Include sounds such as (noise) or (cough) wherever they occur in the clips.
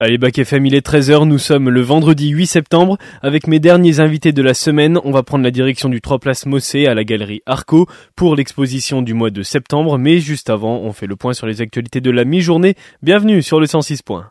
Allez, Bac FM, il est 13h, nous sommes le vendredi 8 septembre. Avec mes derniers invités de la semaine, on va prendre la direction du 3 Place Mossé à la galerie Arco pour l'exposition du mois de septembre. Mais juste avant, on fait le point sur les actualités de la mi-journée. Bienvenue sur le 106 points.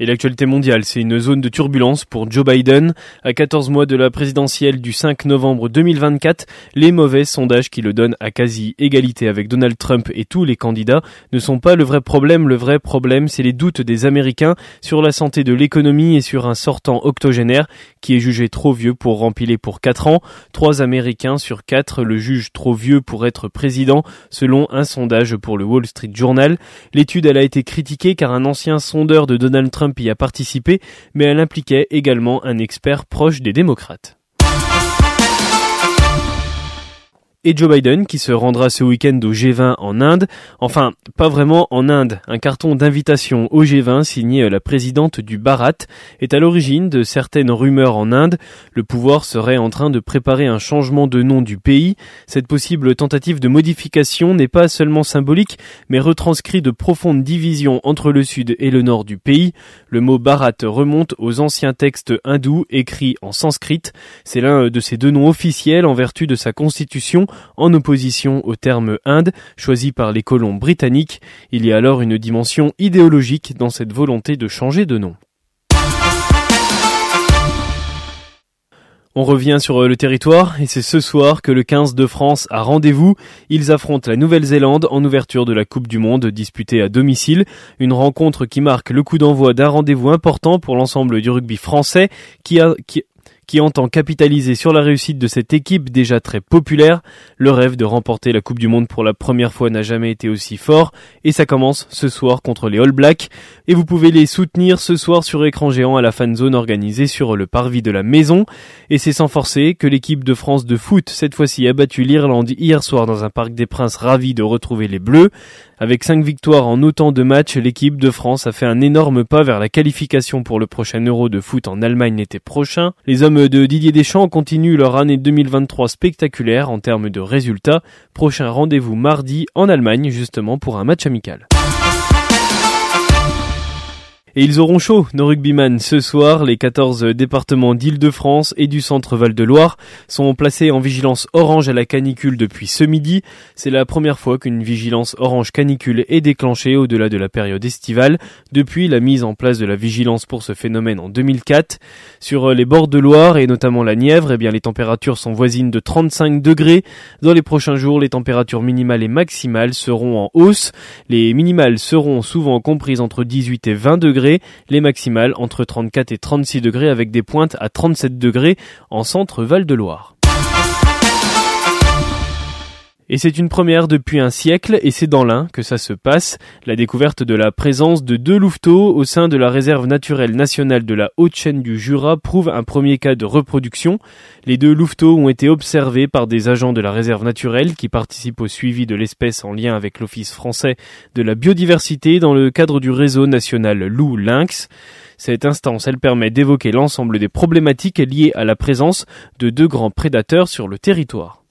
Et l'actualité mondiale, c'est une zone de turbulence pour Joe Biden. À 14 mois de la présidentielle du 5 novembre 2024, les mauvais sondages qui le donnent à quasi égalité avec Donald Trump et tous les candidats ne sont pas le vrai problème. Le vrai problème, c'est les doutes des Américains sur la santé de l'économie et sur un sortant octogénaire qui est jugé trop vieux pour rempiler pour 4 ans. Trois Américains sur 4 le jugent trop vieux pour être président, selon un sondage pour le Wall Street Journal. L'étude, elle a été critiquée car un ancien sondeur de Donald Trump y a participé, mais elle impliquait également un expert proche des démocrates. Et Joe Biden qui se rendra ce week-end au G20 en Inde. Enfin, pas vraiment en Inde. Un carton d'invitation au G20 signé la présidente du Bharat est à l'origine de certaines rumeurs en Inde. Le pouvoir serait en train de préparer un changement de nom du pays. Cette possible tentative de modification n'est pas seulement symbolique, mais retranscrit de profondes divisions entre le sud et le nord du pays. Le mot Bharat remonte aux anciens textes hindous écrits en sanskrit. C'est l'un de ces deux noms officiels en vertu de sa constitution en opposition au terme Inde choisi par les colons britanniques. Il y a alors une dimension idéologique dans cette volonté de changer de nom. On revient sur le territoire et c'est ce soir que le 15 de France a rendez-vous. Ils affrontent la Nouvelle-Zélande en ouverture de la Coupe du Monde disputée à domicile. Une rencontre qui marque le coup d'envoi d'un rendez-vous important pour l'ensemble du rugby français qui a, qui entend capitaliser sur la réussite de cette équipe déjà très populaire. Le rêve de remporter la Coupe du Monde pour la première fois n'a jamais été aussi fort et ça commence ce soir contre les All Blacks et vous pouvez les soutenir ce soir sur écran géant à la fan zone organisée sur le parvis de la maison et c'est sans forcer que l'équipe de France de foot cette fois-ci a battu l'Irlande hier soir dans un parc des Princes ravi de retrouver les Bleus. Avec cinq victoires en autant de matchs, l'équipe de France a fait un énorme pas vers la qualification pour le prochain Euro de foot en Allemagne l'été prochain. Les hommes de Didier Deschamps continuent leur année 2023 spectaculaire en termes de résultats. Prochain rendez-vous mardi en Allemagne justement pour un match amical. Et ils auront chaud, nos rugbyman. Ce soir, les 14 départements d'Île-de-France et du centre Val-de-Loire sont placés en vigilance orange à la canicule depuis ce midi. C'est la première fois qu'une vigilance orange canicule est déclenchée au-delà de la période estivale depuis la mise en place de la vigilance pour ce phénomène en 2004. Sur les bords de Loire et notamment la Nièvre, eh bien, les températures sont voisines de 35 degrés. Dans les prochains jours, les températures minimales et maximales seront en hausse. Les minimales seront souvent comprises entre 18 et 20 degrés les maximales entre 34 et 36 degrés avec des pointes à 37 degrés en centre Val-de-Loire. Et c'est une première depuis un siècle, et c'est dans l'Ain que ça se passe, la découverte de la présence de deux louveteaux au sein de la réserve naturelle nationale de la Haute-Chaîne du Jura prouve un premier cas de reproduction. Les deux louveteaux ont été observés par des agents de la réserve naturelle qui participent au suivi de l'espèce en lien avec l'Office français de la biodiversité dans le cadre du réseau national Loup-Lynx. Cette instance, elle permet d'évoquer l'ensemble des problématiques liées à la présence de deux grands prédateurs sur le territoire.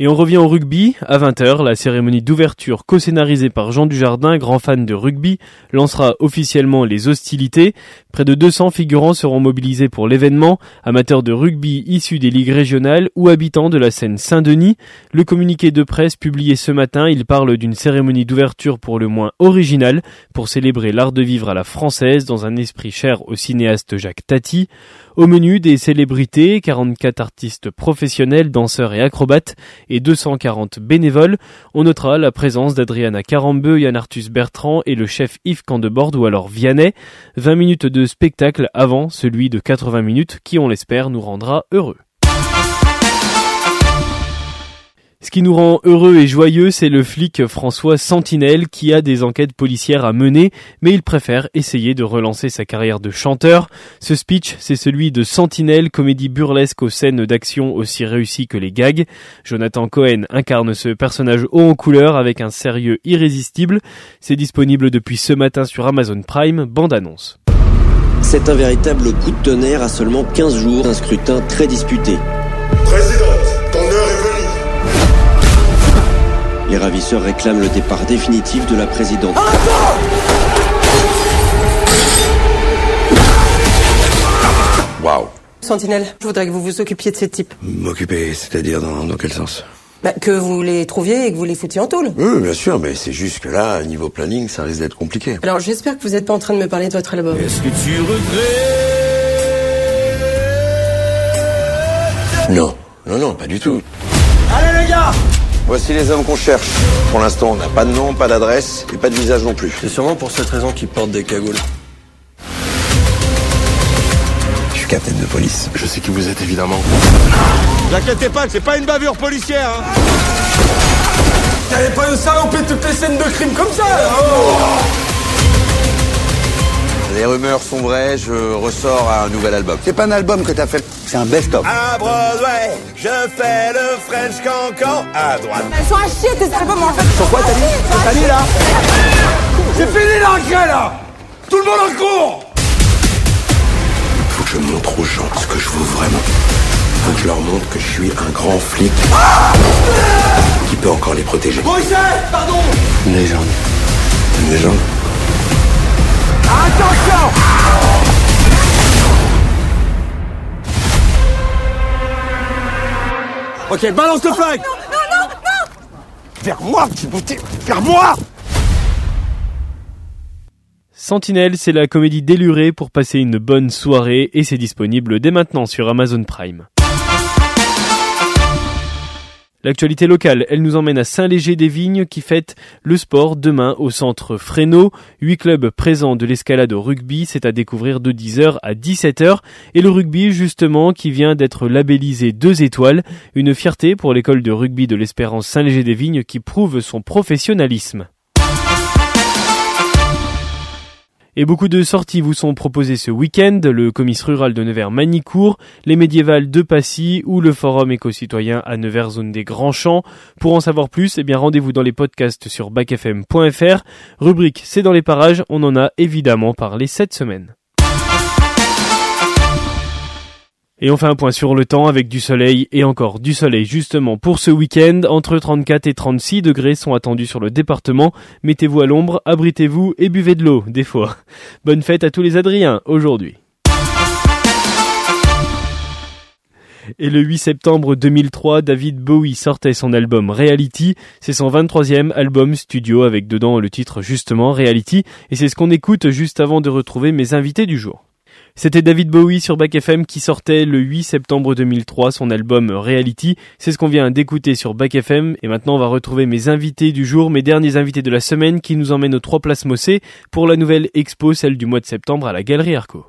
Et on revient au rugby. À 20h, la cérémonie d'ouverture co-scénarisée par Jean Dujardin, grand fan de rugby, lancera officiellement les hostilités. Près de 200 figurants seront mobilisés pour l'événement, amateurs de rugby issus des ligues régionales ou habitants de la Seine Saint-Denis. Le communiqué de presse publié ce matin, il parle d'une cérémonie d'ouverture pour le moins originale pour célébrer l'art de vivre à la française dans un esprit cher au cinéaste Jacques Tati. Au menu des célébrités, 44 artistes professionnels, danseurs et acrobates et 240 bénévoles. On notera la présence d'Adriana Carambeu, Yann Arthus Bertrand et le chef Yves Candebord ou alors Vianney. 20 minutes de spectacle avant celui de 80 minutes qui, on l'espère, nous rendra heureux. Ce qui nous rend heureux et joyeux, c'est le flic François Sentinelle qui a des enquêtes policières à mener, mais il préfère essayer de relancer sa carrière de chanteur. Ce speech, c'est celui de Sentinelle, comédie burlesque aux scènes d'action aussi réussies que les gags. Jonathan Cohen incarne ce personnage haut en couleur avec un sérieux irrésistible. C'est disponible depuis ce matin sur Amazon Prime, bande annonce. C'est un véritable coup de tonnerre à seulement 15 jours d'un scrutin très disputé. Les ravisseurs réclament le départ définitif de la présidente. Waouh. Sentinelle, je voudrais que vous vous occupiez de ces types. M'occuper, c'est-à-dire dans, dans quel sens? Bah, que vous les trouviez et que vous les foutiez en tôle. Oui, bien sûr, mais c'est juste que là, niveau planning, ça risque d'être compliqué. Alors j'espère que vous n'êtes pas en train de me parler de votre album. Est-ce que tu regrettes? Non, non, non, pas du tout. Voici les hommes qu'on cherche. Pour l'instant, on n'a pas de nom, pas d'adresse et pas de visage non plus. C'est sûrement pour cette raison qu'ils portent des cagoules. Je suis capitaine de police. Je sais qui vous êtes évidemment. Vous inquiétez pas, c'est pas une bavure policière, hein T'allais pas nous saloper toutes les scènes de crime comme ça, hein? Rumeurs sont vraies, je ressors à un nouvel album. C'est pas un album que t'as fait, c'est un best-of. À Broadway, je fais le French cancan à droite. Elles sont à chier tes albums en fait. Pourquoi t'as dit T'as dit là C'est fini l'enquête là Tout le monde en court Faut que je montre aux gens ce que je vaux vraiment. Faut que je leur montre que je suis un grand flic qui peut encore les protéger. Moïse Pardon Une légende. Une légende. Ok, balance le flag Non, non, non Vers moi, petit bouté Vers moi. Sentinelle, c'est la comédie délurée pour passer une bonne soirée et c'est disponible dès maintenant sur Amazon Prime. L'actualité locale, elle nous emmène à Saint-Léger-des-Vignes qui fête le sport demain au centre Fresno. Huit clubs présents de l'escalade au rugby, c'est à découvrir de 10h à 17h. Et le rugby, justement, qui vient d'être labellisé deux étoiles. Une fierté pour l'école de rugby de l'Espérance Saint-Léger-des-Vignes qui prouve son professionnalisme. Et beaucoup de sorties vous sont proposées ce week-end, le comice rural de Nevers-Manicourt, les médiévales de Passy ou le forum éco-citoyen à Nevers zone des Grands Champs. Pour en savoir plus, eh bien rendez-vous dans les podcasts sur bacfm.fr. Rubrique C'est dans les parages, on en a évidemment parlé cette semaine. Et on fait un point sur le temps avec du soleil et encore du soleil justement pour ce week-end. Entre 34 et 36 degrés sont attendus sur le département. Mettez-vous à l'ombre, abritez-vous et buvez de l'eau, des fois. (laughs) Bonne fête à tous les Adriens aujourd'hui. Et le 8 septembre 2003, David Bowie sortait son album Reality. C'est son 23e album studio avec dedans le titre justement Reality. Et c'est ce qu'on écoute juste avant de retrouver mes invités du jour. C'était David Bowie sur Back FM qui sortait le 8 septembre 2003 son album Reality. C'est ce qu'on vient d'écouter sur Back FM et maintenant on va retrouver mes invités du jour, mes derniers invités de la semaine qui nous emmènent aux trois places Mossé pour la nouvelle expo, celle du mois de septembre à la Galerie Arco.